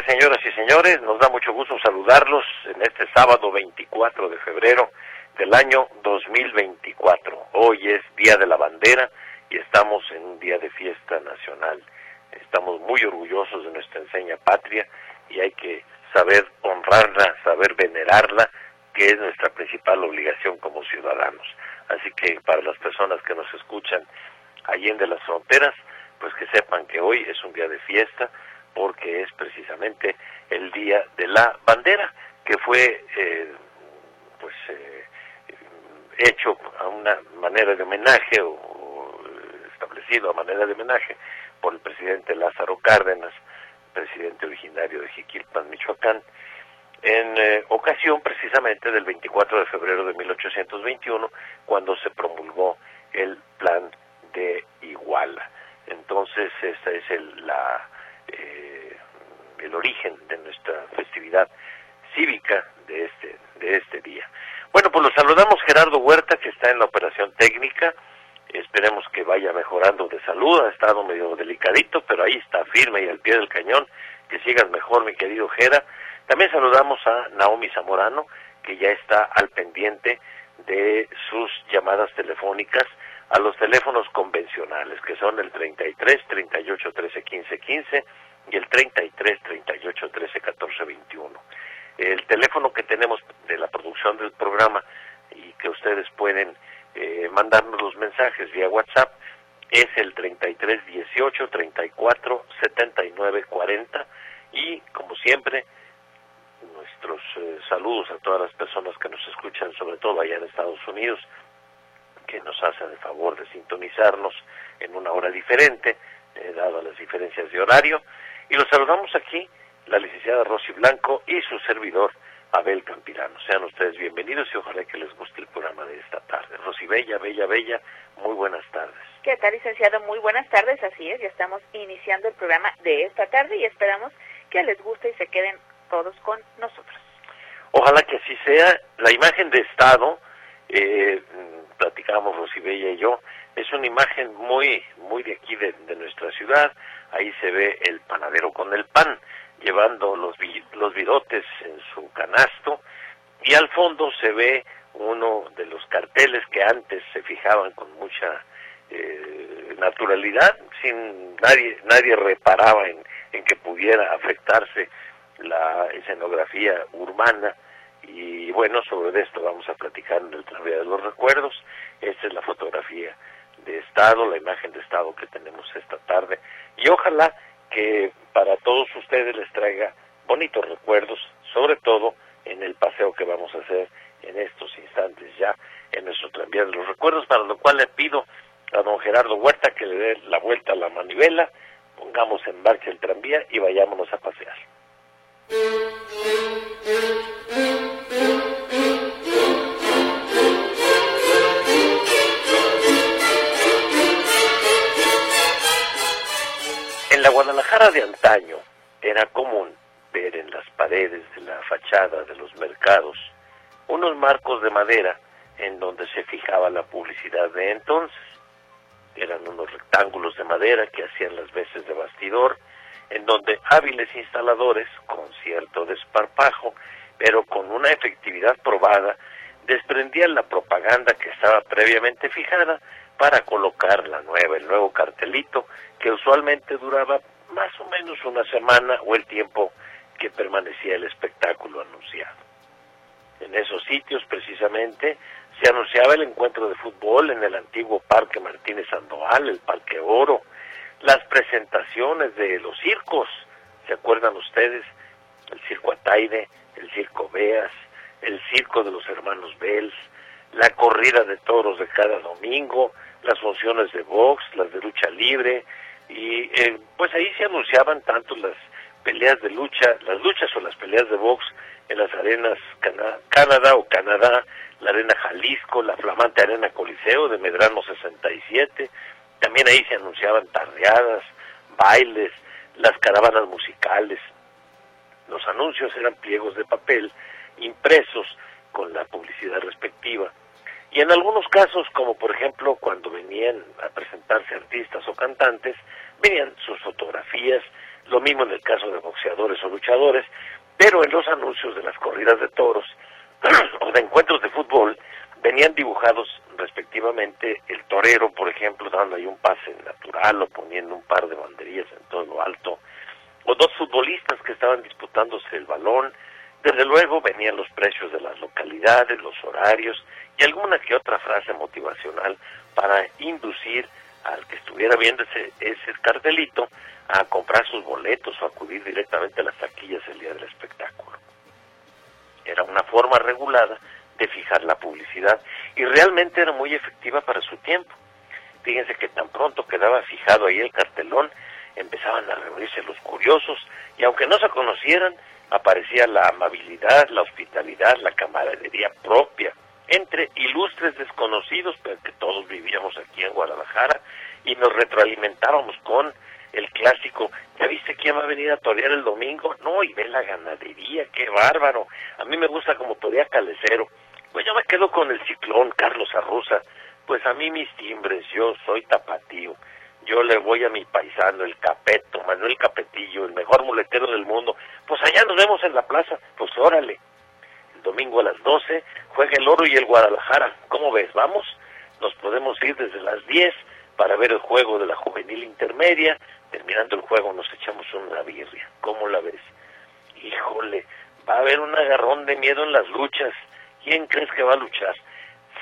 Señoras y señores. Nos da mucho gusto saludarlos en este sábado 24 de febrero del año 2024. Hoy es Día de la Bandera y estamos en un día de fiesta nacional. Estamos muy orgullosos de nuestra enseña patria y hay que saber honrarla, saber venerarla, que es nuestra principal obligación como ciudadanos. Así que para las personas que nos escuchan allí en de las fronteras, pues que sepan que hoy es un día de fiesta, porque es precisamente el día de la bandera que fue eh, pues eh, hecho a una manera de homenaje o, establecido a manera de homenaje por el presidente Lázaro Cárdenas, presidente originario de Jiquilpan, Michoacán, en eh, ocasión precisamente del 24 de febrero de 1821, cuando se promulgó el plan de Iguala. Entonces, esta es el, la el origen de nuestra festividad cívica de este, de este día. Bueno, pues lo saludamos Gerardo Huerta, que está en la operación técnica. Esperemos que vaya mejorando de salud. Ha estado medio delicadito, pero ahí está firme y al pie del cañón. Que sigas mejor, mi querido Gera. También saludamos a Naomi Zamorano, que ya está al pendiente de sus llamadas telefónicas a los teléfonos convencionales, que son el 33 38 13 15 15 y el 33 38 13 14 21. El teléfono que tenemos de la producción del programa y que ustedes pueden eh, mandarnos los mensajes vía WhatsApp es el 33 18 34 79 40 y como siempre nuestros eh, saludos a todas las personas que nos escuchan, sobre todo allá en Estados Unidos, que nos hacen el favor de sintonizarnos en una hora diferente, eh, dado las diferencias de horario. Y los saludamos aquí, la licenciada Rosy Blanco y su servidor, Abel Campirano. Sean ustedes bienvenidos y ojalá que les guste el programa de esta tarde. Rosy Bella, Bella, Bella, muy buenas tardes. ¿Qué tal, licenciado? Muy buenas tardes, así es, ya estamos iniciando el programa de esta tarde y esperamos que les guste y se queden todos con nosotros. Ojalá que así sea. La imagen de Estado, eh, platicábamos Rosibella y yo, es una imagen muy, muy de aquí de, nuestra ciudad. Ahí se ve el panadero con el pan, llevando los, los virotes en su canasto, y al fondo se ve uno de los carteles que antes se fijaban con mucha eh, naturalidad, sin nadie, nadie reparaba en, en que pudiera afectarse la escenografía urbana y bueno, sobre esto vamos a platicar en el Tranvía de los Recuerdos. Esta es la fotografía de Estado, la imagen de Estado que tenemos esta tarde. Y ojalá que para todos ustedes les traiga bonitos recuerdos, sobre todo en el paseo que vamos a hacer en estos instantes ya en nuestro tranvía de los recuerdos, para lo cual le pido a don Gerardo Huerta que le dé la vuelta a la manivela, pongamos en marcha el tranvía y vayámonos a pasear. En la Guadalajara de antaño era común ver en las paredes de la fachada de los mercados unos marcos de madera en donde se fijaba la publicidad de entonces. Eran unos rectángulos de madera que hacían las veces de bastidor en donde hábiles instaladores, con cierto desparpajo, pero con una efectividad probada, desprendían la propaganda que estaba previamente fijada para colocar la nueva, el nuevo cartelito, que usualmente duraba más o menos una semana o el tiempo que permanecía el espectáculo anunciado. En esos sitios, precisamente, se anunciaba el encuentro de fútbol en el antiguo Parque Martínez Sandoval, el Parque Oro, las presentaciones de los circos, ¿se acuerdan ustedes? El circo Ataide, el circo Beas, el circo de los hermanos Bells, la corrida de toros de cada domingo, las funciones de box, las de lucha libre, y eh, pues ahí se anunciaban tanto las peleas de lucha, las luchas o las peleas de box en las arenas Canadá o Canadá, la Arena Jalisco, la flamante Arena Coliseo de Medrano 67. También ahí se anunciaban tardeadas, bailes, las caravanas musicales. Los anuncios eran pliegos de papel impresos con la publicidad respectiva. Y en algunos casos, como por ejemplo cuando venían a presentarse artistas o cantantes, venían sus fotografías, lo mismo en el caso de boxeadores o luchadores, pero en los anuncios de las corridas de toros o de encuentros de fútbol venían dibujados respectivamente el torero, por ejemplo, dando ahí un pase natural o poniendo un par de banderillas en todo lo alto, o dos futbolistas que estaban disputándose el balón. Desde luego venían los precios de las localidades, los horarios y alguna que otra frase motivacional para inducir al que estuviera viendo ese, ese cartelito a comprar sus boletos o acudir directamente a las taquillas el día del espectáculo. Era una forma regulada de fijar la publicidad y realmente era muy efectiva para su tiempo. Fíjense que tan pronto quedaba fijado ahí el cartelón, empezaban a reunirse los curiosos y aunque no se conocieran, aparecía la amabilidad, la hospitalidad, la camaradería propia entre ilustres desconocidos, pero que todos vivíamos aquí en Guadalajara y nos retroalimentábamos con el clásico, ¿ya viste quién va a venir a torear el domingo? No, y ve la ganadería, qué bárbaro. A mí me gusta como torea Calecero. Pues yo me quedo con el ciclón, Carlos Arruza. Pues a mí mis timbres, yo soy tapatío. Yo le voy a mi paisano, el Capeto, Manuel Capetillo, el mejor muletero del mundo. Pues allá nos vemos en la plaza. Pues órale. El domingo a las 12 juega el Oro y el Guadalajara. ¿Cómo ves? ¿Vamos? Nos podemos ir desde las 10 para ver el juego de la juvenil intermedia. Terminando el juego nos echamos una birria. ¿Cómo la ves? Híjole, va a haber un agarrón de miedo en las luchas. ¿Quién crees que va a luchar?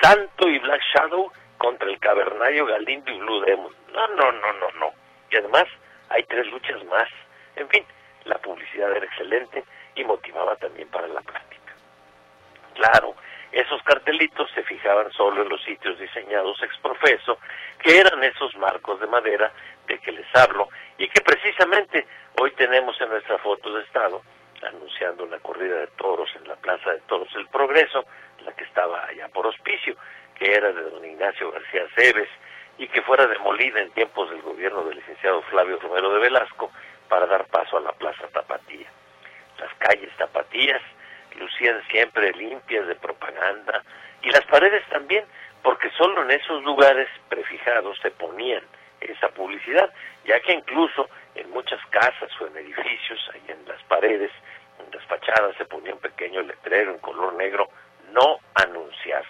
Santo y Black Shadow contra el Cavernario Galindo y Blue Demon. No, no, no, no, no. Y además hay tres luchas más. En fin, la publicidad era excelente y motivaba también para la práctica. Claro, esos cartelitos se fijaban solo en los sitios diseñados ex profeso, que eran esos marcos de madera de que les hablo y que precisamente hoy tenemos en nuestra foto de estado anunciando una corrida de toros en la Plaza de Toros El Progreso, la que estaba allá por hospicio, que era de don Ignacio García Cebes y que fuera demolida en tiempos del gobierno del licenciado Flavio Romero de Velasco para dar paso a la Plaza Tapatía. Las calles Tapatías lucían siempre limpias de propaganda y las paredes también, porque solo en esos lugares prefijados se ponían esa publicidad, ya que incluso en muchas casas o en edificios, ahí en las paredes, en las fachadas se ponía un pequeño letrero en color negro, no anunciar.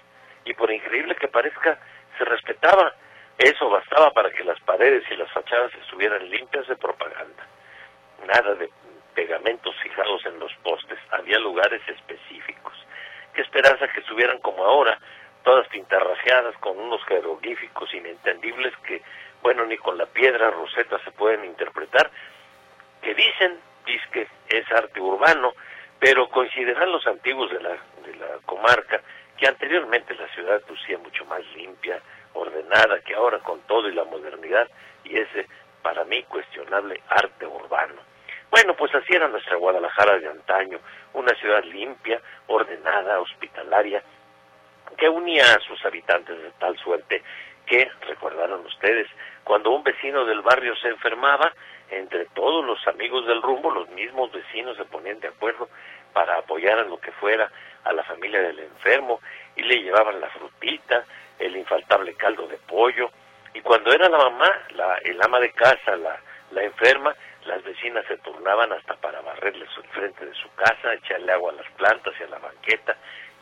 Y por increíble que parezca, se respetaba. Eso bastaba para que las paredes y las fachadas estuvieran limpias de propaganda. Nada de pegamentos fijados en los postes, había lugares específicos. Qué esperanza que estuvieran como ahora, todas pintarrajeadas con unos jeroglíficos inentendibles que, bueno, ni con la piedra roseta se pueden interpretar, que dicen, dice que es arte urbano, pero coincidirán los antiguos de la, de la comarca que anteriormente la ciudad lucía mucho más limpia, ordenada que ahora con todo y la modernidad y ese, para mí, cuestionable arte urbano. Bueno, pues así era nuestra Guadalajara de antaño, una ciudad limpia, ordenada, hospitalaria, que unía a sus habitantes de tal suerte que, recordaron ustedes, cuando un vecino del barrio se enfermaba, entre todos los amigos del rumbo, los mismos vecinos se ponían de acuerdo para apoyar a lo que fuera a la familia del enfermo y le llevaban la frutita, el infaltable caldo de pollo, y cuando era la mamá, la, el ama de casa, la, la enferma, las vecinas se turnaban hasta para barrerle el frente de su casa, echarle agua a las plantas y a la banqueta.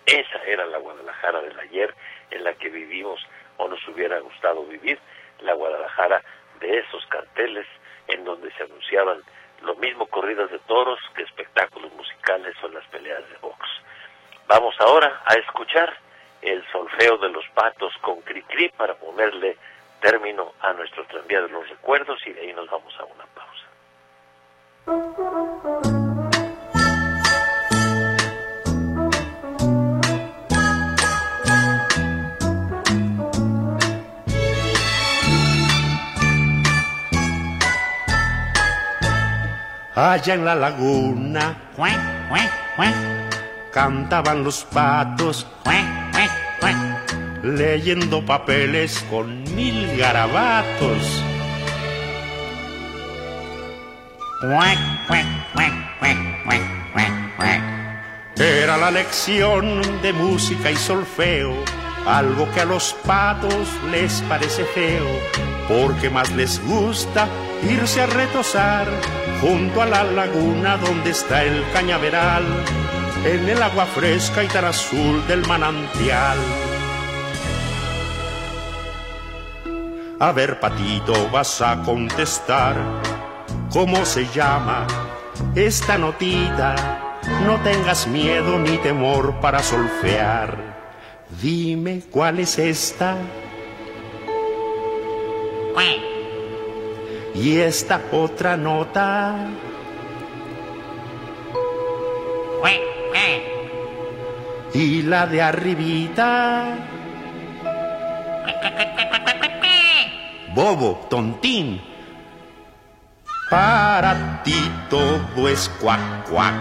Esa era la Guadalajara del ayer en la que vivimos o nos hubiera gustado vivir, la Guadalajara de esos carteles en donde se anunciaban lo mismo corridas de toros que espectáculos musicales o las peleas de box. Vamos ahora a escuchar el solfeo de los patos con Cricri para ponerle término a nuestro tranvía de los recuerdos y de ahí nos vamos a una pausa. Allá en la laguna, cantaban los patos, leyendo papeles con mil garabatos. Era la lección de música y solfeo, algo que a los patos les parece feo, porque más les gusta irse a retosar junto a la laguna donde está el cañaveral, en el agua fresca y tan azul del manantial. A ver, patito, vas a contestar cómo se llama esta notita no tengas miedo ni temor para solfear. Dime cuál es esta. Y esta otra nota. Y la de arribita. Bobo, tontín. Para ti todo es cuac, cuac.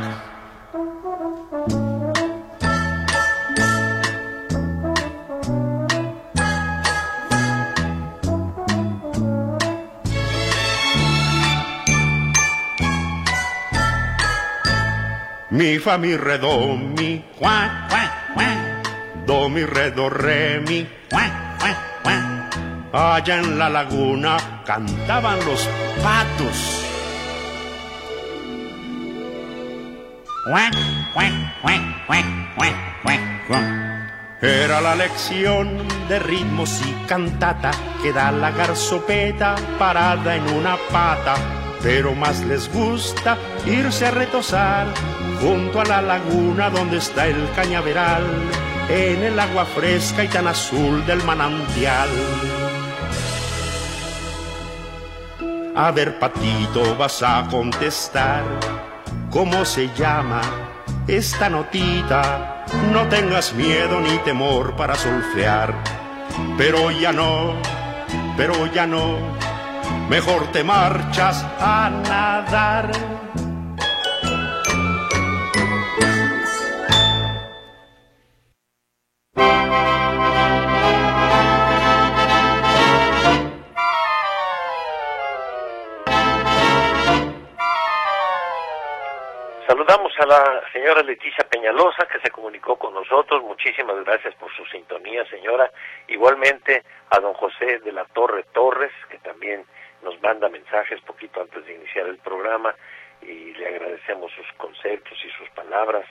Mi fa mi re do mi qua do mi re re mi Allá en la laguna cantaban los patos. Era la lección de ritmos y cantata que da la garzopeta parada en una pata, pero más les gusta irse a retosar junto a la laguna donde está el cañaveral, en el agua fresca y tan azul del manantial. A ver, patito, vas a contestar cómo se llama esta notita. No tengas miedo ni temor para solfear, pero ya no, pero ya no. Mejor te marchas a nadar. A la señora Leticia Peñalosa que se comunicó con nosotros. Muchísimas gracias por su sintonía, señora. Igualmente a don José de la Torre Torres, que también nos manda mensajes poquito antes de iniciar el programa y le agradecemos sus conceptos y sus palabras.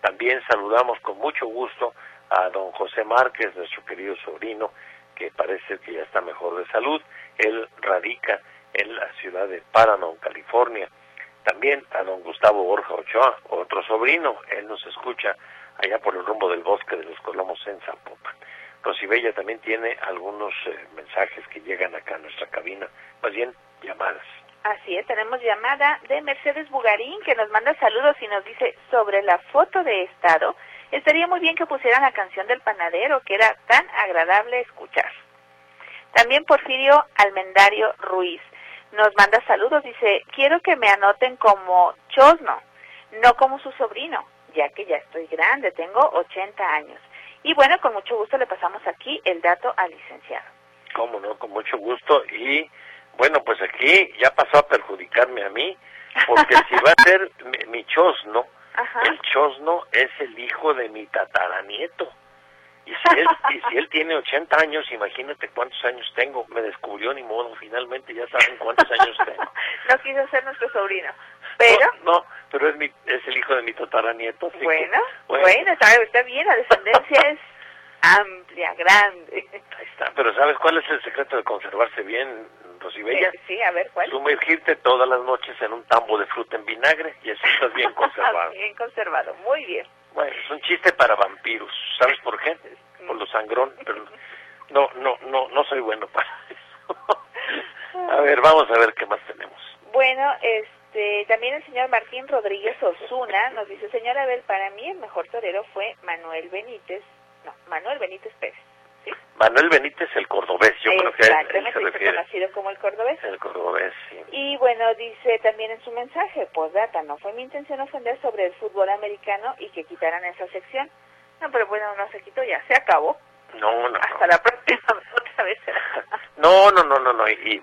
También saludamos con mucho gusto a don José Márquez, nuestro querido sobrino, que parece que ya está mejor de salud. Él radica en la ciudad de Paramount, California también a don Gustavo Borja Ochoa, otro sobrino, él nos escucha allá por el rumbo del bosque de los Colomos en Zapopan. Rosibella también tiene algunos eh, mensajes que llegan acá a nuestra cabina, más bien llamadas. Así es, tenemos llamada de Mercedes Bugarín que nos manda saludos y nos dice sobre la foto de estado, estaría muy bien que pusieran la canción del panadero que era tan agradable escuchar. También Porfirio Almendario Ruiz nos manda saludos, dice, quiero que me anoten como Chosno, no como su sobrino, ya que ya estoy grande, tengo 80 años. Y bueno, con mucho gusto le pasamos aquí el dato al licenciado. Cómo no, con mucho gusto. Y bueno, pues aquí ya pasó a perjudicarme a mí, porque si va a ser mi, Chosno, el Chosno es el hijo de mi tataranieto. Y si, él, y si él tiene 80 años, imagínate cuántos años tengo. Me descubrió ni modo, finalmente ya saben cuántos años tengo. no quiso ser nuestro sobrino. Pero... No, pero es, mi, es el hijo de mi tataranieto. Bueno, bueno, bueno está, está bien, la descendencia es amplia, grande. Ahí está, pero ¿sabes cuál es el secreto de conservarse bien, Rosibella? Sí, sí, a ver, ¿cuál? Sumergirte todas las noches en un tambo de fruta en vinagre y así estás bien conservado. bien conservado, muy bien. Bueno, es un chiste para vampiros. ¿Sabes por qué? Por los sangrón. Pero no, no, no, no soy bueno para eso. a ver, vamos a ver qué más tenemos. Bueno, este, también el señor Martín Rodríguez Osuna nos dice, señor Abel, para mí el mejor torero fue Manuel Benítez, no, Manuel Benítez Pérez. Manuel Benítez, el cordobés, yo creo que a él se refiere. conocido como el cordobés. El cordobés, sí. Y bueno, dice también en su mensaje, pues data, no fue mi intención ofender sobre el fútbol americano y que quitaran esa sección. No, pero bueno, no se quitó, ya se acabó. No, no. Hasta la próxima, otra vez. no, no, no, no, no, y,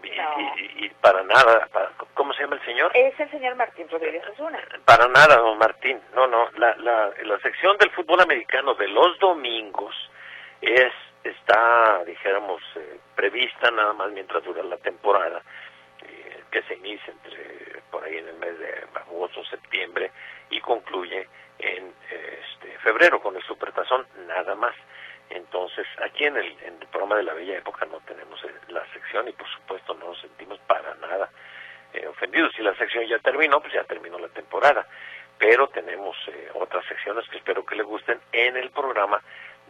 y, para nada, ¿cómo se llama el señor? Es el señor Martín Rodríguez Osuna. Para nada, don Martín, no, no, la, la, la sección del fútbol americano de los domingos es está, dijéramos, eh, prevista nada más mientras dura la temporada, eh, que se inicia entre por ahí en el mes de agosto, septiembre y concluye en este, febrero con el Supertazón, nada más. Entonces, aquí en el, en el programa de la Bella Época no tenemos eh, la sección y por supuesto no nos sentimos para nada ofendidos. Si la sección ya terminó, pues ya terminó la temporada. Pero tenemos otras secciones que espero que les gusten en el programa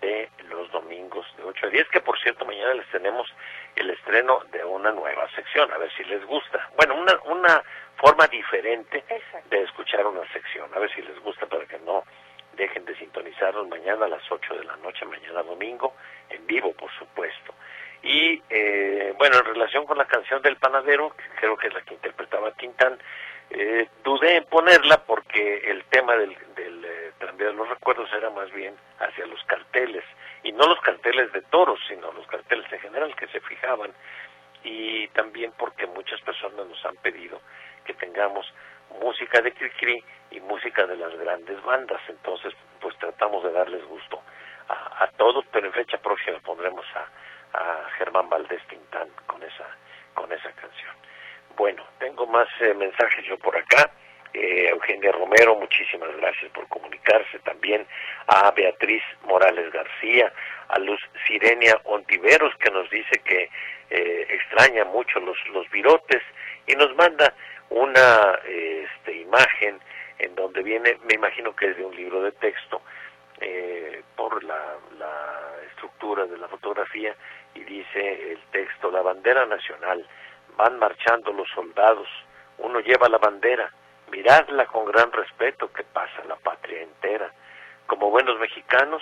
de los domingos de 8 a 10, que por cierto mañana les tenemos el estreno de una nueva sección, a ver si les gusta. Bueno, una, una forma diferente de escuchar una sección, a ver si les gusta para que no dejen de sintonizarnos mañana a las 8 de la noche, mañana domingo, en vivo por supuesto. Y eh, bueno, en relación con la canción del panadero, que creo que es la que interpretaba Tintán, eh, dudé en ponerla porque el tema del, del eh, de los recuerdos era más bien hacia los carteles, y no los carteles de toros, sino los carteles en general que se fijaban, y también porque muchas personas nos han pedido que tengamos música de Cricri y música de las grandes bandas, entonces pues tratamos de darles gusto a, a todos, pero en fecha próxima pondremos a, a Germán Valdés Tintán con esa, con esa canción. Bueno, tengo más eh, mensajes yo por acá. Eh, Eugenia Romero, muchísimas gracias por comunicarse también a Beatriz Morales García, a Luz Sirenia Ontiveros que nos dice que eh, extraña mucho los, los virotes y nos manda una este, imagen en donde viene, me imagino que es de un libro de texto, por la, la estructura de la fotografía y dice el texto, la bandera nacional van marchando los soldados, uno lleva la bandera, miradla con gran respeto que pasa la patria entera. Como buenos mexicanos,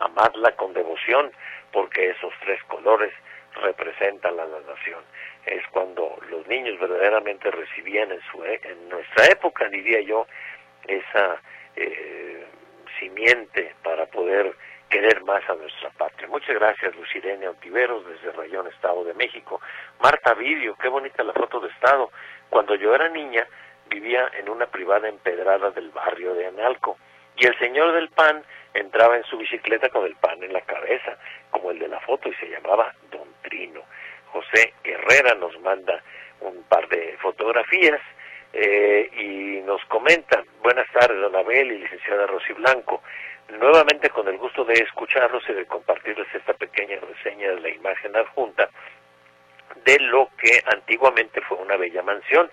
amadla con devoción, porque esos tres colores representan a la nación. Es cuando los niños verdaderamente recibían en, su, e, en nuestra época, diría yo, esa eh, simiente para poder querer más a nuestra patria. Muchas gracias, Lucirene Ontiveros, desde Rayón, Estado de México. Marta Vidio, qué bonita la foto de Estado. Cuando yo era niña, vivía en una privada empedrada del barrio de Analco. Y el señor del pan entraba en su bicicleta con el pan en la cabeza, como el de la foto, y se llamaba Don Trino. José Herrera nos manda un par de fotografías eh, y nos comenta, buenas tardes, don Abel y licenciada Rosy Blanco nuevamente con el gusto de escucharlos y de compartirles esta pequeña reseña de la imagen adjunta de lo que antiguamente fue una bella mansión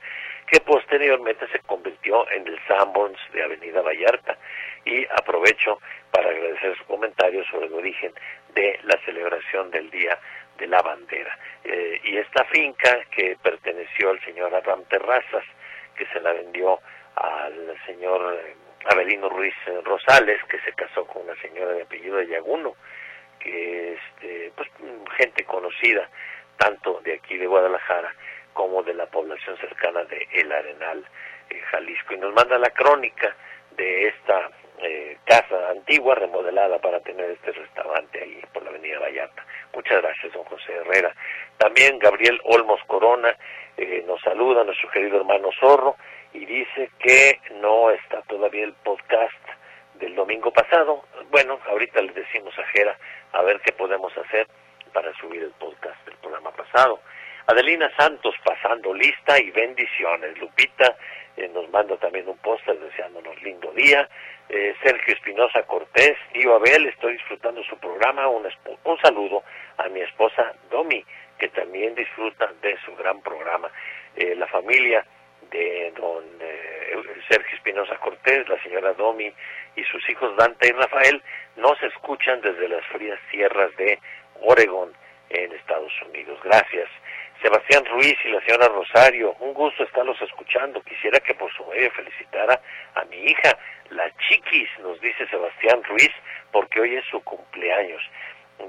que posteriormente se convirtió en el Sanborns de Avenida Vallarta y aprovecho para agradecer su comentario sobre el origen de la celebración del Día de la Bandera. Eh, y esta finca que perteneció al señor Abraham Terrazas, que se la vendió al señor eh, Avelino Ruiz Rosales, que se casó con una señora de apellido de Yaguno, que es este, pues, gente conocida tanto de aquí de Guadalajara como de la población cercana de El Arenal, eh, Jalisco. Y nos manda la crónica de esta eh, casa antigua remodelada para tener este restaurante ahí por la avenida Vallarta. Muchas gracias, don José Herrera. También Gabriel Olmos Corona eh, nos saluda, nuestro querido hermano Zorro, y dice que no está todavía el podcast del domingo pasado. Bueno, ahorita les decimos a Jera a ver qué podemos hacer para subir el podcast del programa pasado. Adelina Santos pasando lista y bendiciones. Lupita eh, nos manda también un póster deseándonos lindo día. Eh, Sergio Espinosa Cortés, tío Abel, estoy disfrutando su programa. Un, un saludo a mi esposa Domi, que también disfruta de su gran programa. Eh, la familia don eh, Sergio Espinosa Cortés, la señora Domi y sus hijos Dante y Rafael nos escuchan desde las frías tierras de Oregon en Estados Unidos. Gracias. Sebastián Ruiz y la señora Rosario, un gusto estarlos escuchando. Quisiera que por su medio felicitara a mi hija, la Chiquis, nos dice Sebastián Ruiz, porque hoy es su cumpleaños.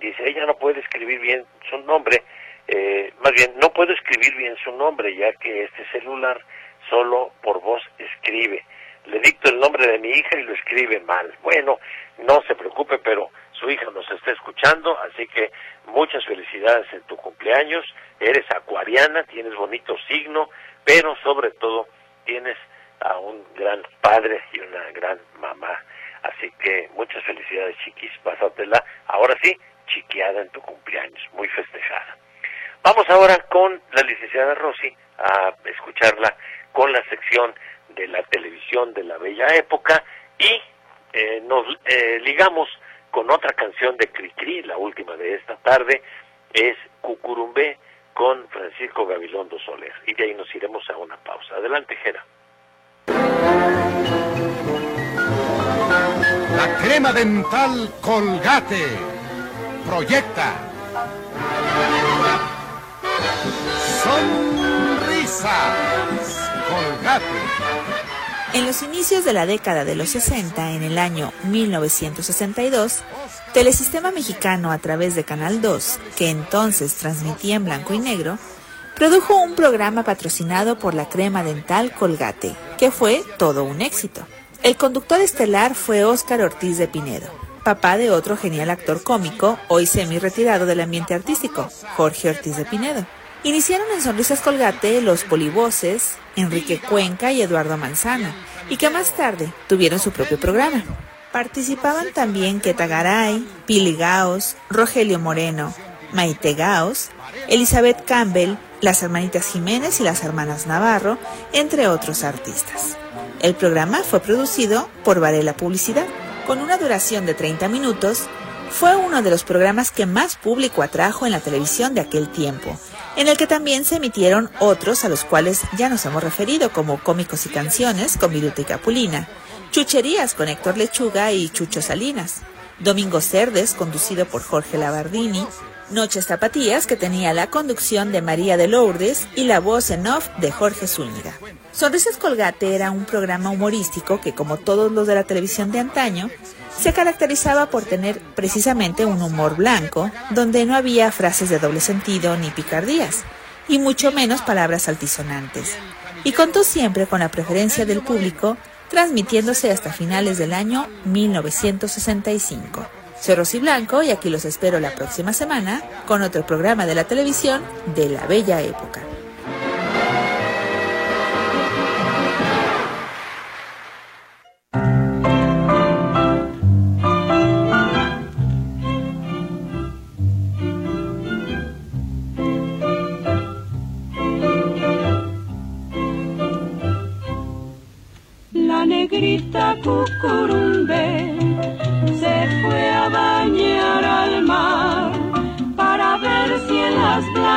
dice, ella no puede escribir bien su nombre, eh, más bien, no puedo escribir bien su nombre, ya que este celular solo por voz escribe. Le dicto el nombre de mi hija y lo escribe mal. Bueno, no se preocupe, pero su hija nos está escuchando, así que muchas felicidades en tu cumpleaños. Eres acuariana, tienes bonito signo, pero sobre todo tienes a un gran padre y una gran mamá. Así que muchas felicidades, chiquis. Pásatela, ahora sí, chiquiada en tu cumpleaños, muy festejada. Vamos ahora con la licenciada Rossi a escucharla con la sección de la televisión de la bella época y eh, nos eh, ligamos con otra canción de Cricri, la última de esta tarde, es Cucurumbé con Francisco Gabilondo Soler. Y de ahí nos iremos a una pausa. Adelante, Jera. La crema dental Colgate proyecta. Sonrisas En los inicios de la década de los 60, en el año 1962, Telesistema Mexicano a través de Canal 2, que entonces transmitía en blanco y negro, produjo un programa patrocinado por la crema dental Colgate, que fue todo un éxito. El conductor estelar fue Óscar Ortiz de Pinedo, papá de otro genial actor cómico, hoy semi retirado del ambiente artístico, Jorge Ortiz de Pinedo. Iniciaron en Sonrisas Colgate los polivoces Enrique Cuenca y Eduardo Manzana, y que más tarde tuvieron su propio programa. Participaban también Keta Garay, Pili Gaos, Rogelio Moreno, Maite Gaos, Elizabeth Campbell, las hermanitas Jiménez y las hermanas Navarro, entre otros artistas. El programa fue producido por Varela Publicidad, con una duración de 30 minutos. Fue uno de los programas que más público atrajo en la televisión de aquel tiempo en el que también se emitieron otros a los cuales ya nos hemos referido, como Cómicos y Canciones con Viruta y Capulina, Chucherías con Héctor Lechuga y Chucho Salinas, Domingo Cerdes, conducido por Jorge Labardini, Noches Zapatías, que tenía la conducción de María de Lourdes y la voz en off de Jorge Zúñiga. Sonrisas Colgate era un programa humorístico que, como todos los de la televisión de antaño, se caracterizaba por tener precisamente un humor blanco, donde no había frases de doble sentido ni picardías, y mucho menos palabras altisonantes. Y contó siempre con la preferencia del público, transmitiéndose hasta finales del año 1965. Soy Rosy Blanco y aquí los espero la próxima semana con otro programa de la televisión de la bella época.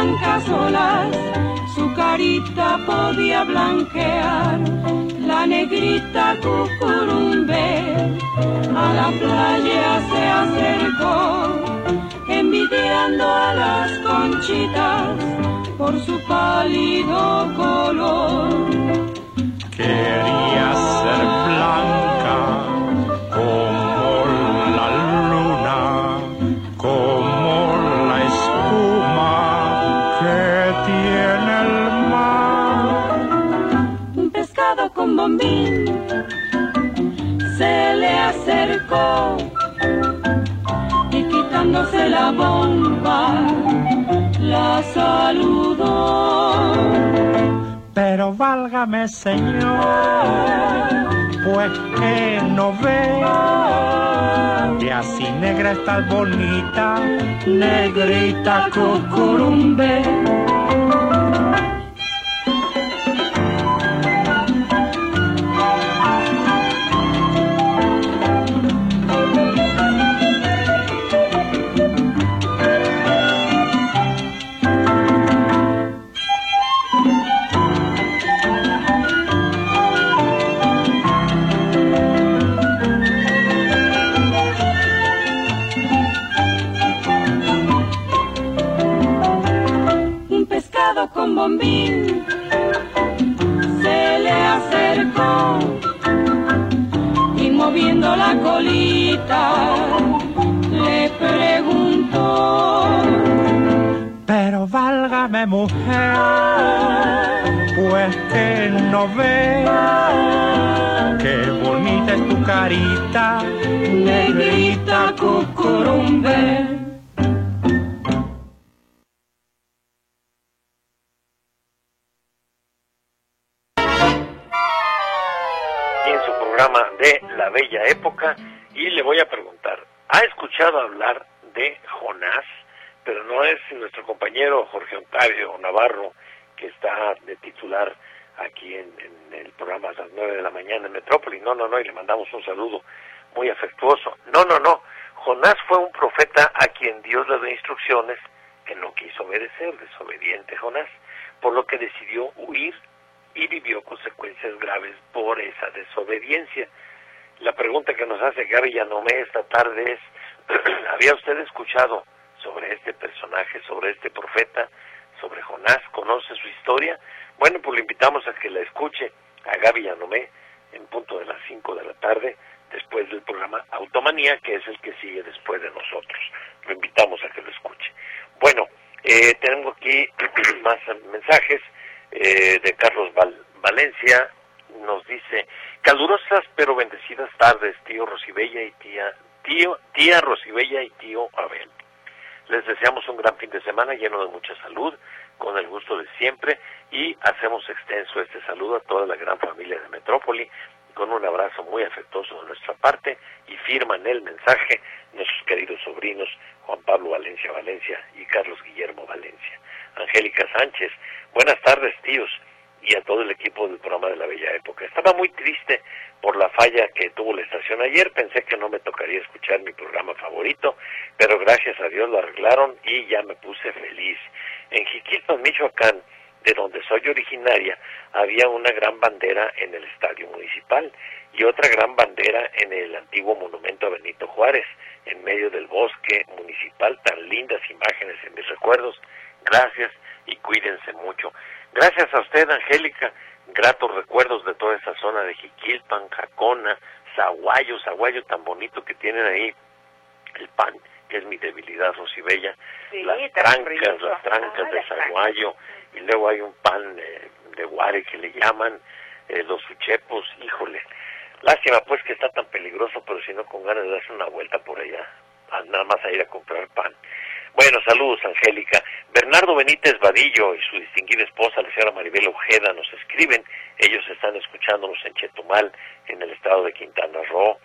Blancas olas su carita podía blanquear. La negrita cucurumbe a la playa se acercó, envidiando a las conchitas por su pálido color quería ser blanca con bombín. Se le acercó y quitándose la bomba la saludó. Pero válgame Señor, pues que no ve que así negra está bonita, negrita cucurumbe. con Bombín, se le acercó y moviendo la colita le preguntó. Pero válgame mujer, pues que no ve qué bonita es tu carita, negrita cucurumbe a preguntar, ¿ha escuchado hablar de Jonás? Pero no es nuestro compañero Jorge Ontario Navarro que está de titular aquí en, en el programa a las 9 de la mañana en Metrópoli. No, no, no, y le mandamos un saludo muy afectuoso. No, no, no. Jonás fue un profeta a quien Dios le dio instrucciones que no quiso obedecer, desobediente Jonás, por lo que decidió huir y vivió consecuencias graves por esa desobediencia. La pregunta que nos hace Gaby Yanomé esta tarde es, ¿había usted escuchado sobre este personaje, sobre este profeta, sobre Jonás? ¿Conoce su historia? Bueno, pues le invitamos a que la escuche a Gaby Yanomé en punto de las 5 de la tarde, después del programa Automanía, que es el que sigue después de nosotros. Lo invitamos a que lo escuche. Bueno, eh, tengo aquí más mensajes eh, de Carlos Val- Valencia. Nos dice, calurosas pero bendecidas tardes, tío Rosibella y tía, tío, tía Rosibella y tío Abel. Les deseamos un gran fin de semana lleno de mucha salud, con el gusto de siempre y hacemos extenso este saludo a toda la gran familia de Metrópoli con un abrazo muy afectuoso de nuestra parte y firman el mensaje nuestros queridos sobrinos Juan Pablo Valencia Valencia y Carlos Guillermo Valencia. Angélica Sánchez, buenas tardes tíos y a todo el equipo del programa de la Bella Época. Estaba muy triste por la falla que tuvo la estación ayer, pensé que no me tocaría escuchar mi programa favorito, pero gracias a Dios lo arreglaron y ya me puse feliz. En Jiquilpan, Michoacán, de donde soy originaria, había una gran bandera en el estadio municipal y otra gran bandera en el antiguo monumento a Benito Juárez, en medio del bosque municipal. Tan lindas imágenes en mis recuerdos. Gracias y cuídense mucho. Gracias a usted, Angélica. Gratos recuerdos de toda esa zona de Jiquilpan, Jacona, Zaguayo, Zaguayo tan bonito que tienen ahí. El pan, que es mi debilidad, Rosibella. Sí, las trancas, las trancas Ah, de. Zaguayo. Y luego hay un pan eh, de guare que le llaman eh, los uchepos. Híjole. Lástima pues que está tan peligroso, pero si no con ganas de darse una vuelta por allá. Nada más a ir a comprar pan. Bueno, saludos, Angélica. Bernardo Benítez Vadillo y su distinguida esposa, la señora Maribel Ojeda, nos escriben. Ellos están escuchándonos en Chetumal, en el estado de Quintana Roo.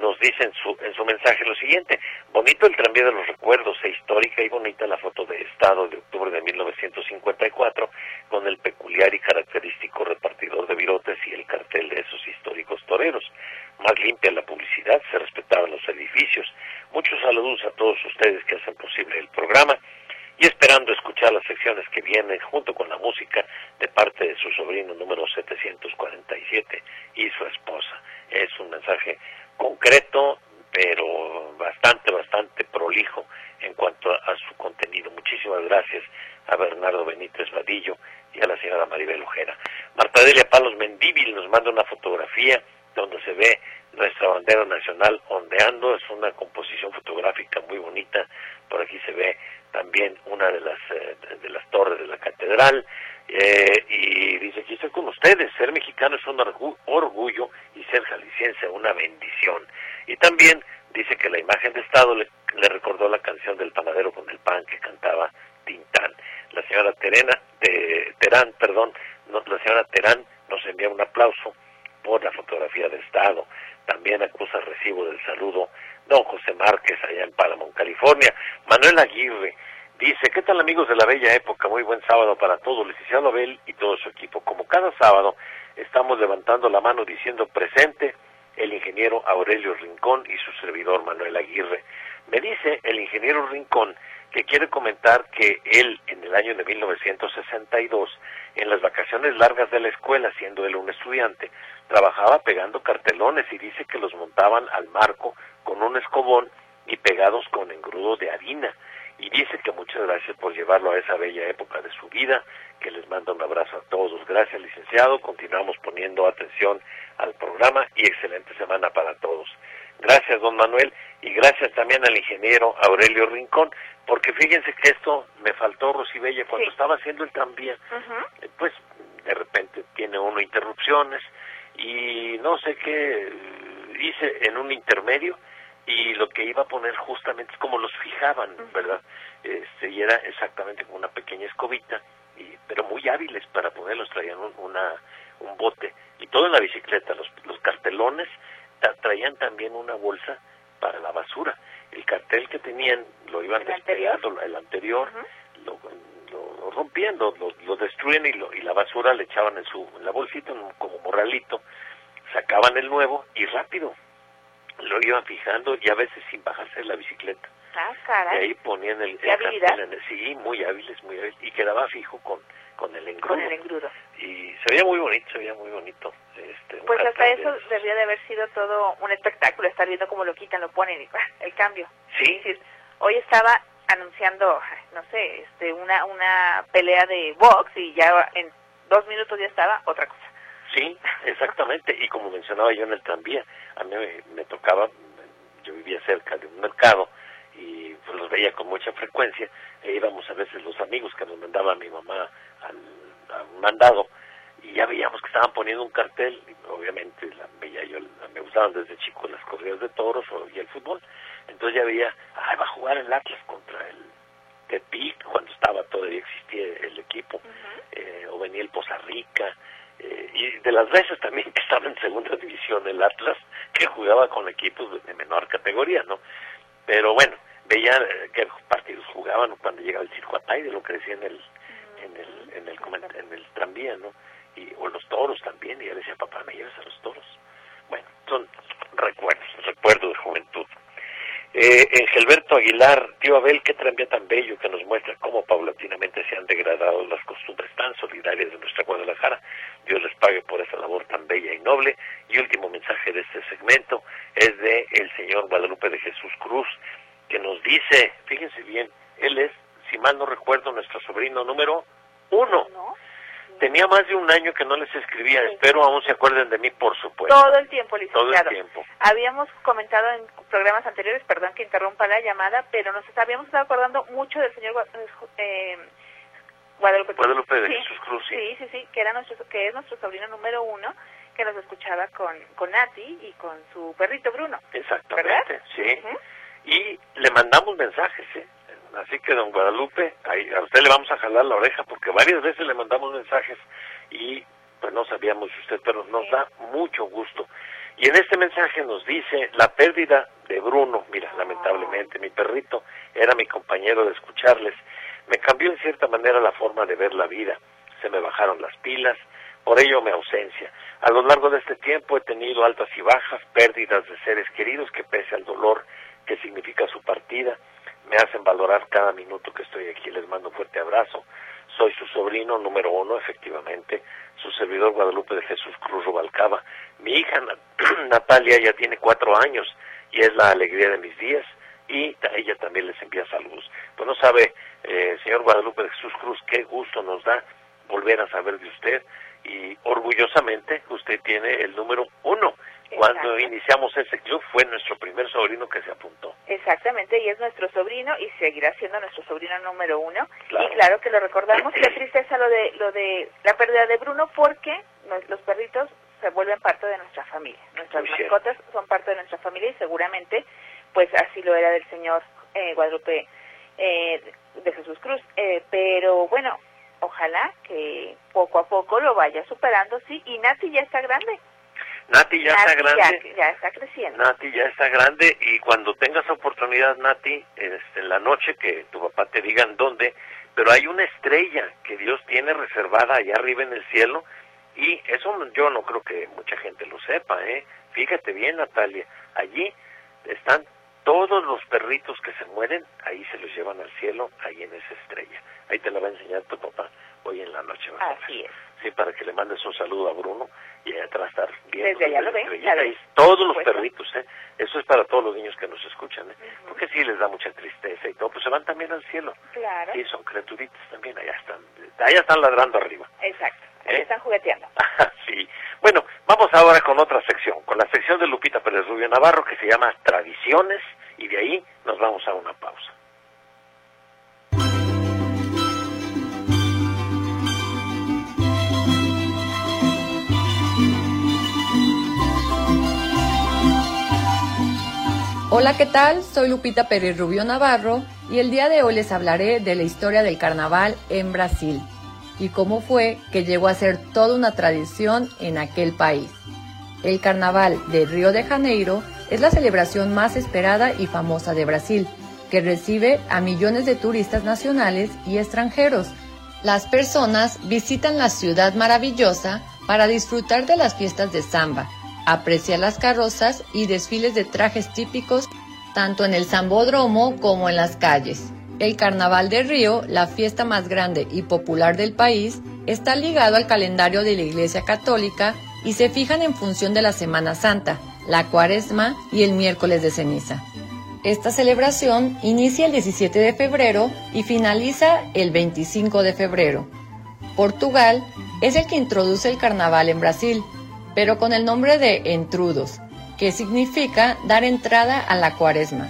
Nos dicen su, en su mensaje lo siguiente. Bonito el tranvía de los recuerdos e histórica y bonita la foto de Estado de octubre de 1954 con el peculiar y característico repartidor de virotes y el cartel de esos históricos toreros. Más limpia la publicidad, se respetaban los edificios. Muchos saludos a todos ustedes que hacen posible el programa y esperando escuchar las secciones que vienen junto con la música de parte de su sobrino número 747 y su esposa. Es un mensaje concreto, pero bastante, bastante prolijo en cuanto a, su contenido. Muchísimas gracias a Bernardo Benítez Vadillo y a la señora Maribel Ojera. Marta Delia Palos Mendíbil nos manda una fotografía donde se ve nuestra bandera nacional ondeando, es una composición fotográfica muy bonita, por aquí se ve también una de las eh, de las torres de la catedral eh, y dice aquí estoy con ustedes, ser mexicano es un orgu- orgullo y ser jalisciense una bendición. Y también dice que la imagen de Estado le, recordó la canción del panadero con el pan que cantaba Tintán. La señora Terena, de, Terán, perdón, no, la señora Terán nos envía un aplauso por la fotografía de Estado. También acusa recibo del saludo don José Márquez allá en Palamón, California. Manuel Aguirre dice, ¿qué tal amigos de la bella época? Muy buen sábado para todos, licenciado Abel y todo su equipo. Como cada sábado estamos levantando la mano diciendo presente el ingeniero Aurelio Rincón y su servidor Manuel Aguirre. Me dice el ingeniero Rincón que quiere comentar que él en el año de 1962, en las vacaciones largas de la escuela, siendo él un estudiante, trabajaba pegando cartelones y dice que los montaban al marco con un escobón y pegados con engrudo de harina. Y dice que muchas gracias por llevarlo a esa bella época de su vida, que les manda un abrazo a todos. Gracias, licenciado. Continuamos poniendo atención al programa y excelente semana para todos. Gracias, don Manuel, y gracias también al ingeniero Aurelio Rincón, porque fíjense que esto me faltó, Rosibella, cuando Sí. estaba haciendo el tranvía, eh, pues de repente tiene uno interrupciones y no sé qué eh, hice en un intermedio y lo que iba a poner justamente es como los fijaban, ¿verdad? Este, y era exactamente como una pequeña escobita, y, pero muy hábiles para ponerlos, traían un, una, un bote y todo en la bicicleta, los, los cartelones tra- traían también una bolsa para la basura. El cartel que tenían lo iban ¿El anterior? el anterior, lo, lo- lo rompían, lo, lo- destruyen y, lo- y la basura le echaban en su en la bolsita en un- como morralito, sacaban el nuevo y rápido lo iban fijando y a veces sin bajarse de la bicicleta. Ah, Y caray. ahí ponían el, ¿Qué el cartel en el- sí, muy hábiles, muy hábiles, y quedaba fijo con, con el engrudo. Con el engrudo. Y se veía muy bonito, se veía muy bonito. Este, Pues hasta de eso debería de haber sido todo un espectáculo, estar viendo cómo lo quitan, lo ponen y el cambio. Sí, Es decir, hoy estaba anunciando, no sé, este, una, una pelea de box y ya en dos minutos ya estaba otra cosa. Sí, exactamente. Y como mencionaba yo en el tranvía, a mí me, me tocaba, yo vivía cerca de un mercado pues los veía con mucha frecuencia. E íbamos a veces los amigos que nos mandaba mi mamá al, a un mandado y ya veíamos que estaban poniendo un cartel. Y obviamente la veía yo, la- me gustaban desde chico las corridas de toros y el fútbol. Entonces ya veía, ay, va a jugar el Atlas contra el Tepic cuando estaba todavía existía el equipo eh, o venía el Poza Rica, eh, y de las veces también que estaba en segunda división el Atlas, que jugaba con equipos de menor categoría, ¿no? Pero bueno, veía eh, qué partidos jugaban cuando llegaba el Circo Ataide, lo que decía en el, en el, en el, en el tranvía, ¿no? Y, o los toros también, y yo decía, papá, me llevas a los toros. Bueno, son recuerdos, recuerdos de juventud. Eh, en Gelberto Aguilar, tío Abel, qué tranvía tan bello que nos muestra cómo paulatinamente se han degradado las costumbres tan solidarias de nuestra Guadalajara. Dios les pague por esa labor tan bella y noble. Y último mensaje de este segmento es de el señor Guadalupe de Jesús Cruz, que nos dice, fíjense bien, él es, si mal no recuerdo, nuestro sobrino número uno. ¿No? Tenía más de un año que no les escribía, espero aún se acuerden de mí, por supuesto. Todo el tiempo, Pues, Todo licenciado. el tiempo. Habíamos comentado en programas anteriores, perdón que interrumpa la llamada, pero nos habíamos estado acordando mucho del señor Gua- eh, Guadalupe. Guadalupe de Sí, Jesús Cruz, sí. Sí, sí, sí, que, era nuestro, que es nuestro sobrino número uno, que nos escuchaba con, con Nati y con su perrito Bruno. Exactamente, sí. Ujú. Y le mandamos mensajes, ¿eh? Así que, don Guadalupe, ahí, a usted le vamos a jalar la oreja porque varias veces le mandamos mensajes y pues no sabíamos usted, pero nos da mucho gusto. Y en este mensaje nos dice la pérdida de Bruno, mira, lamentablemente, mi perrito era mi compañero de escucharles, me cambió en cierta manera la forma de ver la vida, se me bajaron las pilas, por ello mi ausencia. A lo largo de este tiempo he tenido altas y bajas, pérdidas de seres queridos que pese al dolor que significa su partida, me hacen valorar cada minuto que estoy aquí. Les mando un fuerte abrazo. Soy su sobrino número uno, efectivamente, su servidor Guadalupe de Jesús Cruz Rubalcaba. Mi hija Na- Natalia ya tiene cuatro años y es la alegría de mis días y ella también les envía saludos. Pues no sabe, eh, señor Guadalupe de Jesús Cruz, qué gusto nos da volver a saber de usted y orgullosamente usted tiene el número uno. Cuando iniciamos ese club fue nuestro primer sobrino que se apuntó. Exactamente, y es nuestro sobrino y seguirá siendo nuestro sobrino número uno. Claro. Y claro que lo recordamos, qué tristeza lo de lo de la pérdida de Bruno porque nos- los perritos se vuelven parte de nuestra familia. Nuestras Muy cierto. mascotas son parte de nuestra familia y seguramente pues así lo era del señor eh, Guadalupe eh, de Jesús Cruz. Eh, pero bueno, ojalá que poco a poco lo vaya superando, sí. Y Nati ya está grande. Nati ya está grande. Ya, ya está creciendo. Nati ya está grande y cuando tengas oportunidad, Nati, este, en la noche que tu papá te diga en dónde, pero hay una estrella que Dios tiene reservada allá arriba en el cielo y eso yo no creo que mucha gente lo sepa, ¿eh? Fíjate bien, Natalia, allí están todos los perritos que se mueren, ahí se los llevan al cielo, ahí en esa estrella. Ahí te la va a enseñar tu papá hoy en la noche. Así es. Sí, para que le mandes un saludo a Bruno y allá atrás estar viendo. Desde allá lo ven, la. Todos los perritos, ¿eh? Eso es para todos los niños que nos escuchan, ¿eh? Porque sí les da mucha tristeza y todo, pues se van también al cielo. Claro. Sí, son criaturitas también, allá están, allá están ladrando arriba. Exacto. ¿Eh? están jugueteando. sí. Bueno, vamos ahora con otra sección, con la sección de Lupita Pérez Rubio Navarro que se llama Tradiciones y de ahí nos vamos a una pausa. Hola, ¿qué tal? Soy Lupita Pérez Rubio Navarro y el día de hoy les hablaré de la historia del carnaval en Brasil y cómo fue que llegó a ser toda una tradición en aquel país. El carnaval de Río de Janeiro es la celebración más esperada y famosa de Brasil, que recibe a millones de turistas nacionales y extranjeros. Las personas visitan la ciudad maravillosa para disfrutar de las fiestas de samba, apreciar las carrozas y desfiles de trajes típicos tanto en el Zambódromo como en las calles. El Carnaval de Río, la fiesta más grande y popular del país, está ligado al calendario de la Iglesia Católica y se fijan en función de la Semana Santa, la Cuaresma y el miércoles de ceniza. Esta celebración inicia el 17 de febrero y finaliza el 25 de febrero. Portugal es el que introduce el carnaval en Brasil, pero con el nombre de entrudos, que significa dar entrada a la cuaresma.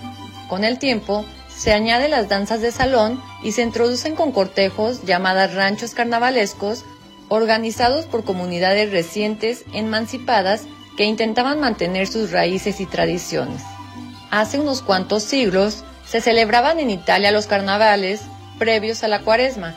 Con el tiempo, se añaden las danzas de salón y se introducen con cortejos llamadas ranchos carnavalescos, organizados por comunidades recientes emancipadas que intentaban mantener sus raíces y tradiciones. Hace unos cuantos siglos se celebraban en Italia los carnavales previos a la cuaresma,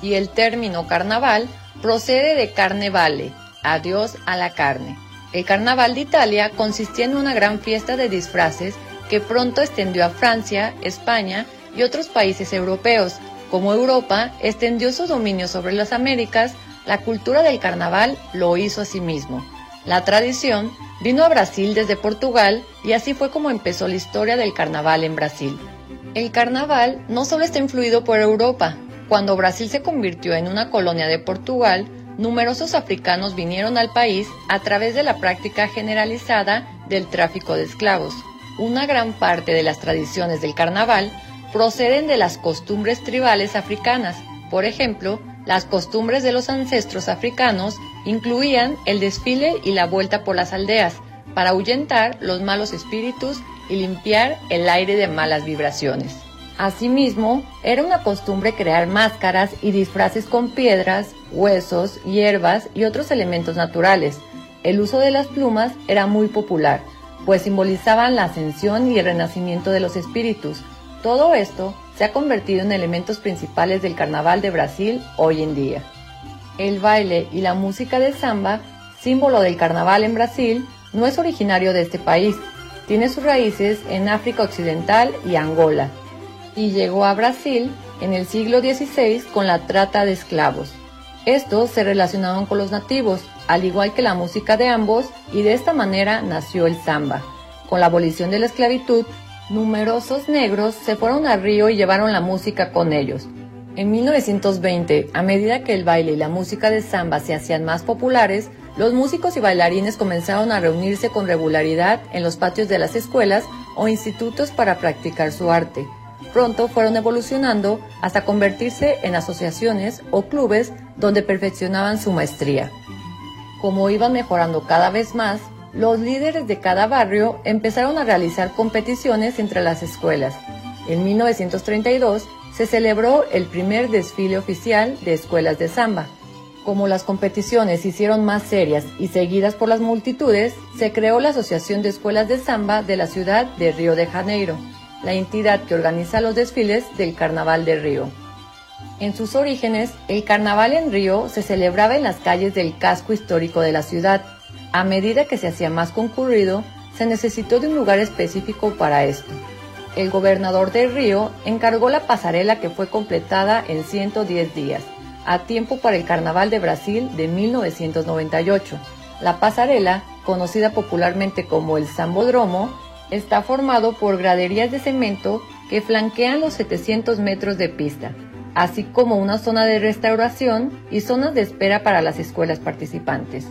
y el término carnaval procede de carnevale, adiós a la carne. El carnaval de Italia consistía en una gran fiesta de disfraces que pronto extendió a Francia, España y otros países europeos. Como Europa extendió su dominio sobre las Américas, la cultura del carnaval lo hizo a sí mismo. La tradición vino a Brasil desde Portugal y así fue como empezó la historia del carnaval en Brasil. El carnaval no solo está influido por Europa. Cuando Brasil se convirtió en una colonia de Portugal, numerosos africanos vinieron al país a través de la práctica generalizada del tráfico de esclavos. Una gran parte de las tradiciones del carnaval proceden de las costumbres tribales africanas. Por ejemplo, las costumbres de los ancestros africanos incluían el desfile y la vuelta por las aldeas para ahuyentar los malos espíritus y limpiar el aire de malas vibraciones. Asimismo, era una costumbre crear máscaras y disfraces con piedras, huesos, hierbas y otros elementos naturales. El uso de las plumas era muy popular, pues simbolizaban la ascensión y el renacimiento de los espíritus. Todo esto se ha convertido en elementos principales del carnaval de Brasil hoy en día. El baile y la música de samba, símbolo del carnaval en Brasil, no es originario de este país. Tiene sus raíces en África Occidental y Angola, y llegó a Brasil en el siglo XVI con la trata de esclavos. Estos se relacionaban con los nativos, al igual que la música de ambos, y de esta manera nació el samba. Con la abolición de la esclavitud, numerosos negros se fueron al río y llevaron la música con ellos. En 1920, a medida que el baile y la música de samba se hacían más populares, los músicos y bailarines comenzaron a reunirse con regularidad en los patios de las escuelas o institutos para practicar su arte pronto fueron evolucionando hasta convertirse en asociaciones o clubes donde perfeccionaban su maestría. Como iban mejorando cada vez más, los líderes de cada barrio empezaron a realizar competiciones entre las escuelas. En 1932 se celebró el primer desfile oficial de escuelas de samba. Como las competiciones se hicieron más serias y seguidas por las multitudes, se creó la Asociación de Escuelas de Samba de la ciudad de Río de Janeiro, la entidad que organiza los desfiles del Carnaval de Río. En sus orígenes, el carnaval en Río se celebraba en las calles del casco histórico de la ciudad. A medida que se hacía más concurrido, se necesitó de un lugar específico para esto. El gobernador de Río encargó la pasarela que fue completada en 110 días, a tiempo para el Carnaval de Brasil de 1998. La pasarela, conocida popularmente como el Zambodromo, está formado por graderías de cemento que flanquean los 700 metros de pista, así como una zona de restauración y zonas de espera para las escuelas participantes.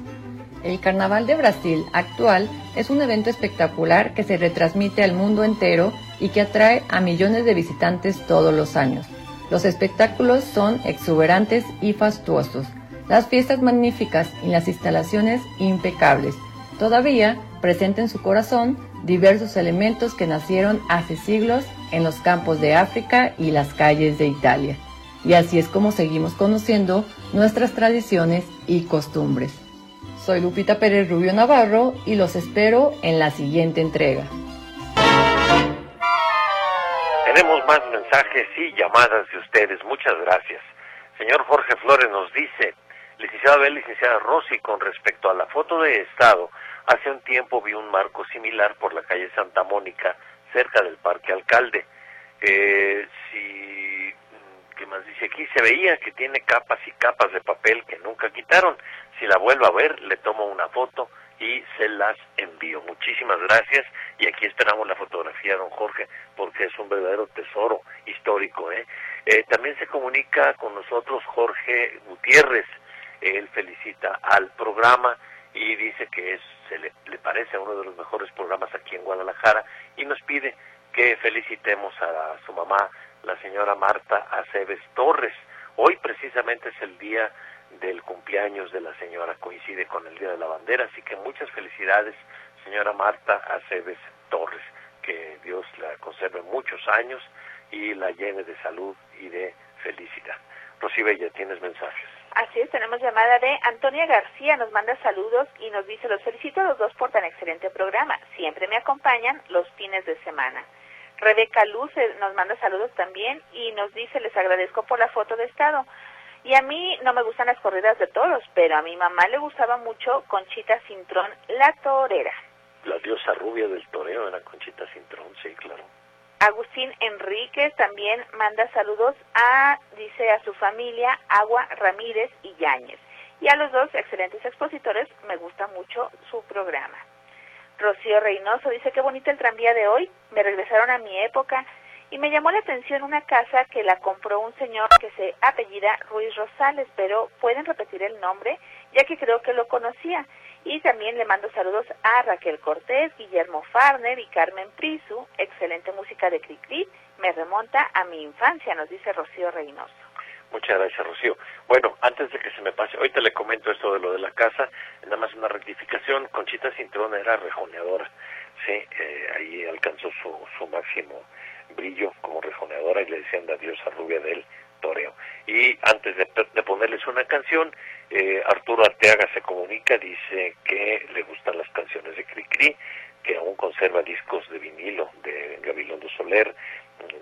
El Carnaval de Brasil actual es un evento espectacular que se retransmite al mundo entero y que atrae a millones de visitantes todos los años. Los espectáculos son exuberantes y fastuosos, las fiestas magníficas y las instalaciones impecables. Todavía presenta en su corazón diversos elementos que nacieron hace siglos en los campos de África y las calles de Italia. Y así es como seguimos conociendo nuestras tradiciones y costumbres. Soy Lupita Pérez Rubio Navarro y los espero en la siguiente entrega. mensajes y llamadas de ustedes. Muchas gracias. Señor Jorge Flores nos dice, licenciada Abel, licenciada Rossi, con respecto a la foto de Estado, hace un tiempo vi un marco similar por la calle Santa Mónica, cerca del Parque Alcalde. Eh, si, ¿qué más dice aquí? Se veía que tiene capas y capas de papel que nunca quitaron. Si la vuelvo a ver, le tomo una foto y se las envío. Muchísimas gracias y aquí esperamos la fotografía, don Jorge, porque es un verdadero tesoro histórico. ¿eh? Eh, también se comunica con nosotros Jorge Gutiérrez, él felicita al programa y dice que es, se le, le parece uno de los mejores programas aquí en Guadalajara y nos pide que felicitemos a su mamá, la señora Marta Aceves Torres. Hoy precisamente es el día del cumpleaños de la señora, coincide con el Día de la Bandera, así que muchas felicidades, señora Marta Aceves Torres, que Dios la conserve muchos años y la llene de salud y de felicidad. Rosy Bella, tienes mensajes. Así es, tenemos llamada de Antonia García, nos manda saludos y nos dice, los felicito a los dos por tan excelente programa, siempre me acompañan los fines de semana. Rebeca Luz nos manda saludos también y nos dice, les agradezco por la foto de estado. Y a mí no me gustan las corridas de toros, pero a mi mamá le gustaba mucho Conchita Cintrón, la torera. La diosa rubia del toreo era Conchita Cintrón, sí, claro. Agustín Enríquez también manda saludos a, dice, a su familia, Agua Ramírez y Yáñez. Y a los dos excelentes expositores, me gusta mucho su programa. Rocío Reynoso dice, qué bonito el tranvía de hoy, me regresaron a mi época y me llamó la atención una casa que la compró un señor que se apellida Ruiz Rosales, pero pueden repetir el nombre, ya que creo que lo conocía. Y también le mando saludos a Raquel Cortés, Guillermo Farner y Carmen Prisu. Excelente música de Cricri. Me remonta a mi infancia, nos dice Rocío Reynoso. Muchas gracias, Rocío. Bueno, antes de que se me pase, ahorita le comento esto de lo de la casa, nada más una rectificación. Conchita Cintrón era rejoneadora, sí, eh, ahí alcanzó su, su máximo brillo como rejoneadora y le decían la diosa rubia del toreo. Y antes de, de ponerles una canción, eh, Arturo Arteaga se comunica, dice que le gustan las canciones de Cricri, que aún conserva discos de vinilo de Gabilondo Soler,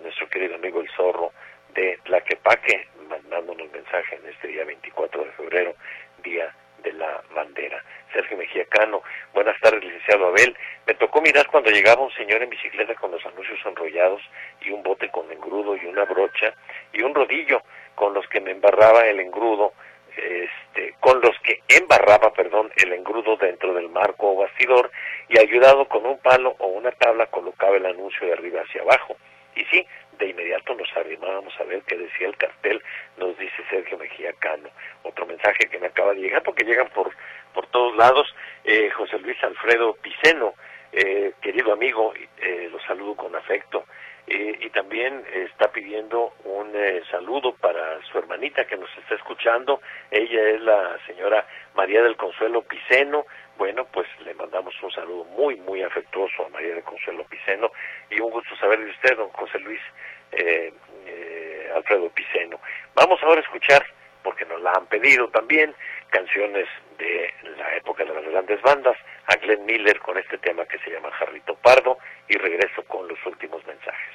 nuestro querido amigo El Zorro de Tlaquepaque, mandándonos mensaje en este día 24 de febrero, día de la bandera. Sergio Mejía Cano, buenas tardes, licenciado Abel. Me tocó mirar cuando llegaba un señor en bicicleta con los anuncios enrollados y un bote con engrudo y una brocha y un rodillo con los que me embarraba el engrudo, este, con los que embarraba, perdón, el engrudo dentro del marco o bastidor y ayudado con un palo o una tabla colocaba el anuncio de arriba hacia abajo. Y sí, de inmediato nos arrimábamos a ver qué decía el cartel, nos dice Sergio Mejía Cano. Otro mensaje que me acaba de llegar, porque llegan por, por todos lados, eh, José Luis Alfredo Piceno, eh, querido amigo, eh, lo saludo con afecto. Eh, y también está pidiendo un eh, saludo para su hermanita que nos está escuchando. Ella es la señora María del Consuelo Piceno. Bueno, pues le mandamos un saludo muy, muy afectuoso a María del Consuelo Piceno y un gusto saber de usted, don José Luis eh, eh, Alfredo Piceno. Vamos ahora a escuchar, porque nos la han pedido también, canciones de la época de las grandes bandas, a Glenn Miller con este tema que se llama Jarrito Pardo y regreso con los últimos mensajes.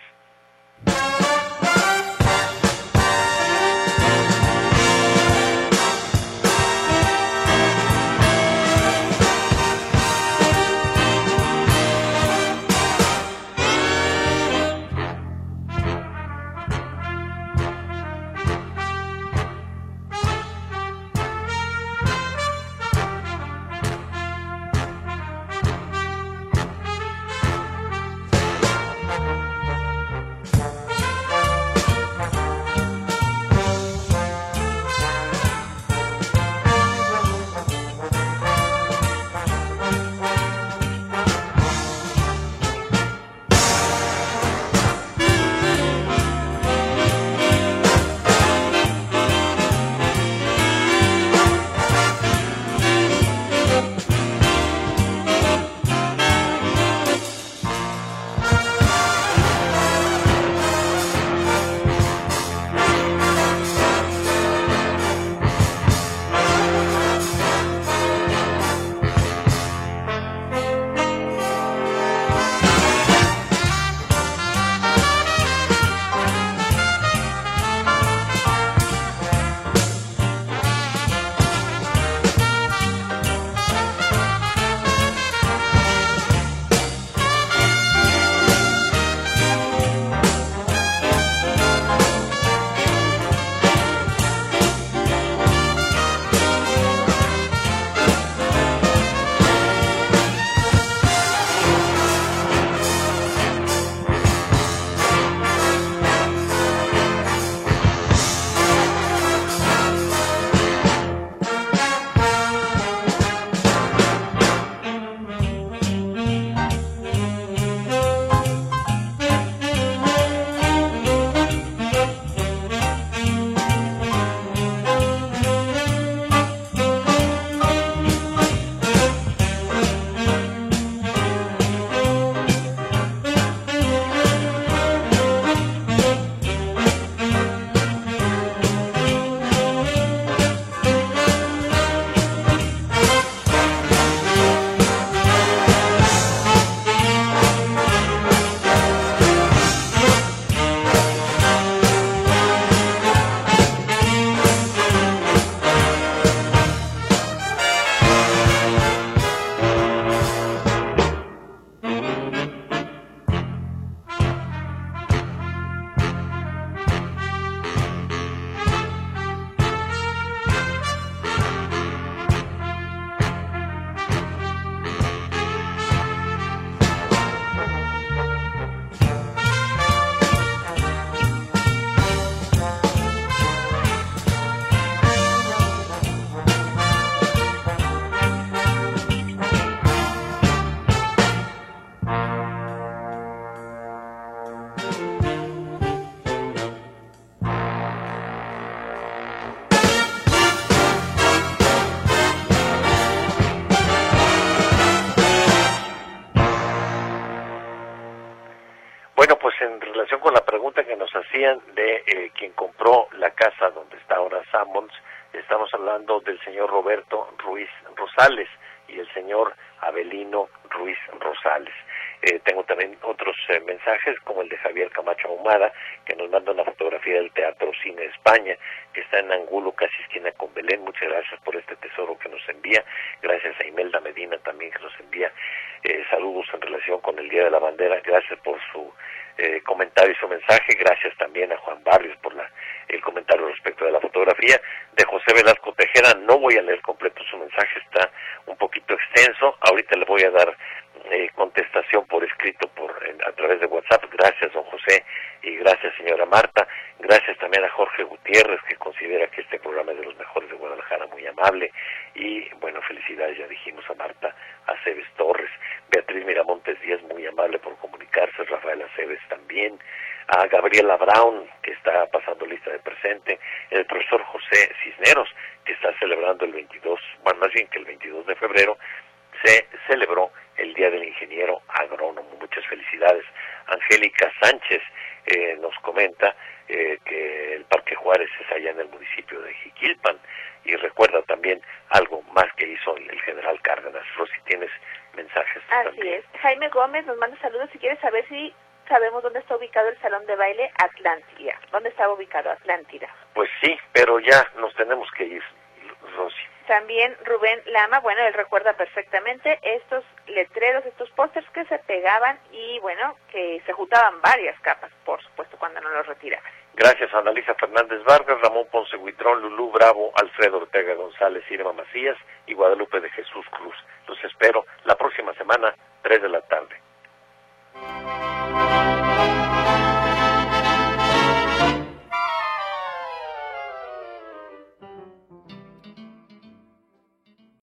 No voy a leer completo su mensaje, está un poquito extenso. Ahorita le voy a dar eh, contestación por escrito por a través de WhatsApp. Gracias, don José, y gracias, señora Marta. Gracias también a Jorge Gutiérrez, que considera que este programa es de los mejores de Guadalajara, muy amable. Y bueno, felicidades, ya dijimos a Marta Aceves Torres. Beatriz Miramontes Díaz, muy amable por comunicarse. Rafael Aceves también. A Gabriela Brown, que está pasando lista de presente. El profesor José Cisneros, que está celebrando el 22, bueno, más bien que el 22 de febrero, se celebró el Día del Ingeniero Agrónomo. Muchas felicidades. Angélica Sánchez eh, nos comenta eh, que el Parque Juárez es allá en el municipio de Jiquilpan y recuerda también algo más que hizo el, general Cárdenas. Rosy, tienes mensajes. Así es. Jaime Gómez nos manda saludos y quiere saber si sabemos dónde está ubicado el salón de baile Atlántida. ¿Dónde estaba ubicado Atlántida? Pues sí, pero ya nos tenemos que ir, Rosy. También Rubén Lama, bueno, él recuerda perfectamente estos letreros, estos pósters que se pegaban y bueno, que se juntaban varias capas, por supuesto, cuando no los retiraban. Gracias a Analisa Fernández Vargas, Ramón Ponce Huitrón, Lulú Bravo, Alfredo Ortega González, Irma Macías y Guadalupe de Jesús Cruz. Los espero la próxima semana, 3 de la Thank you.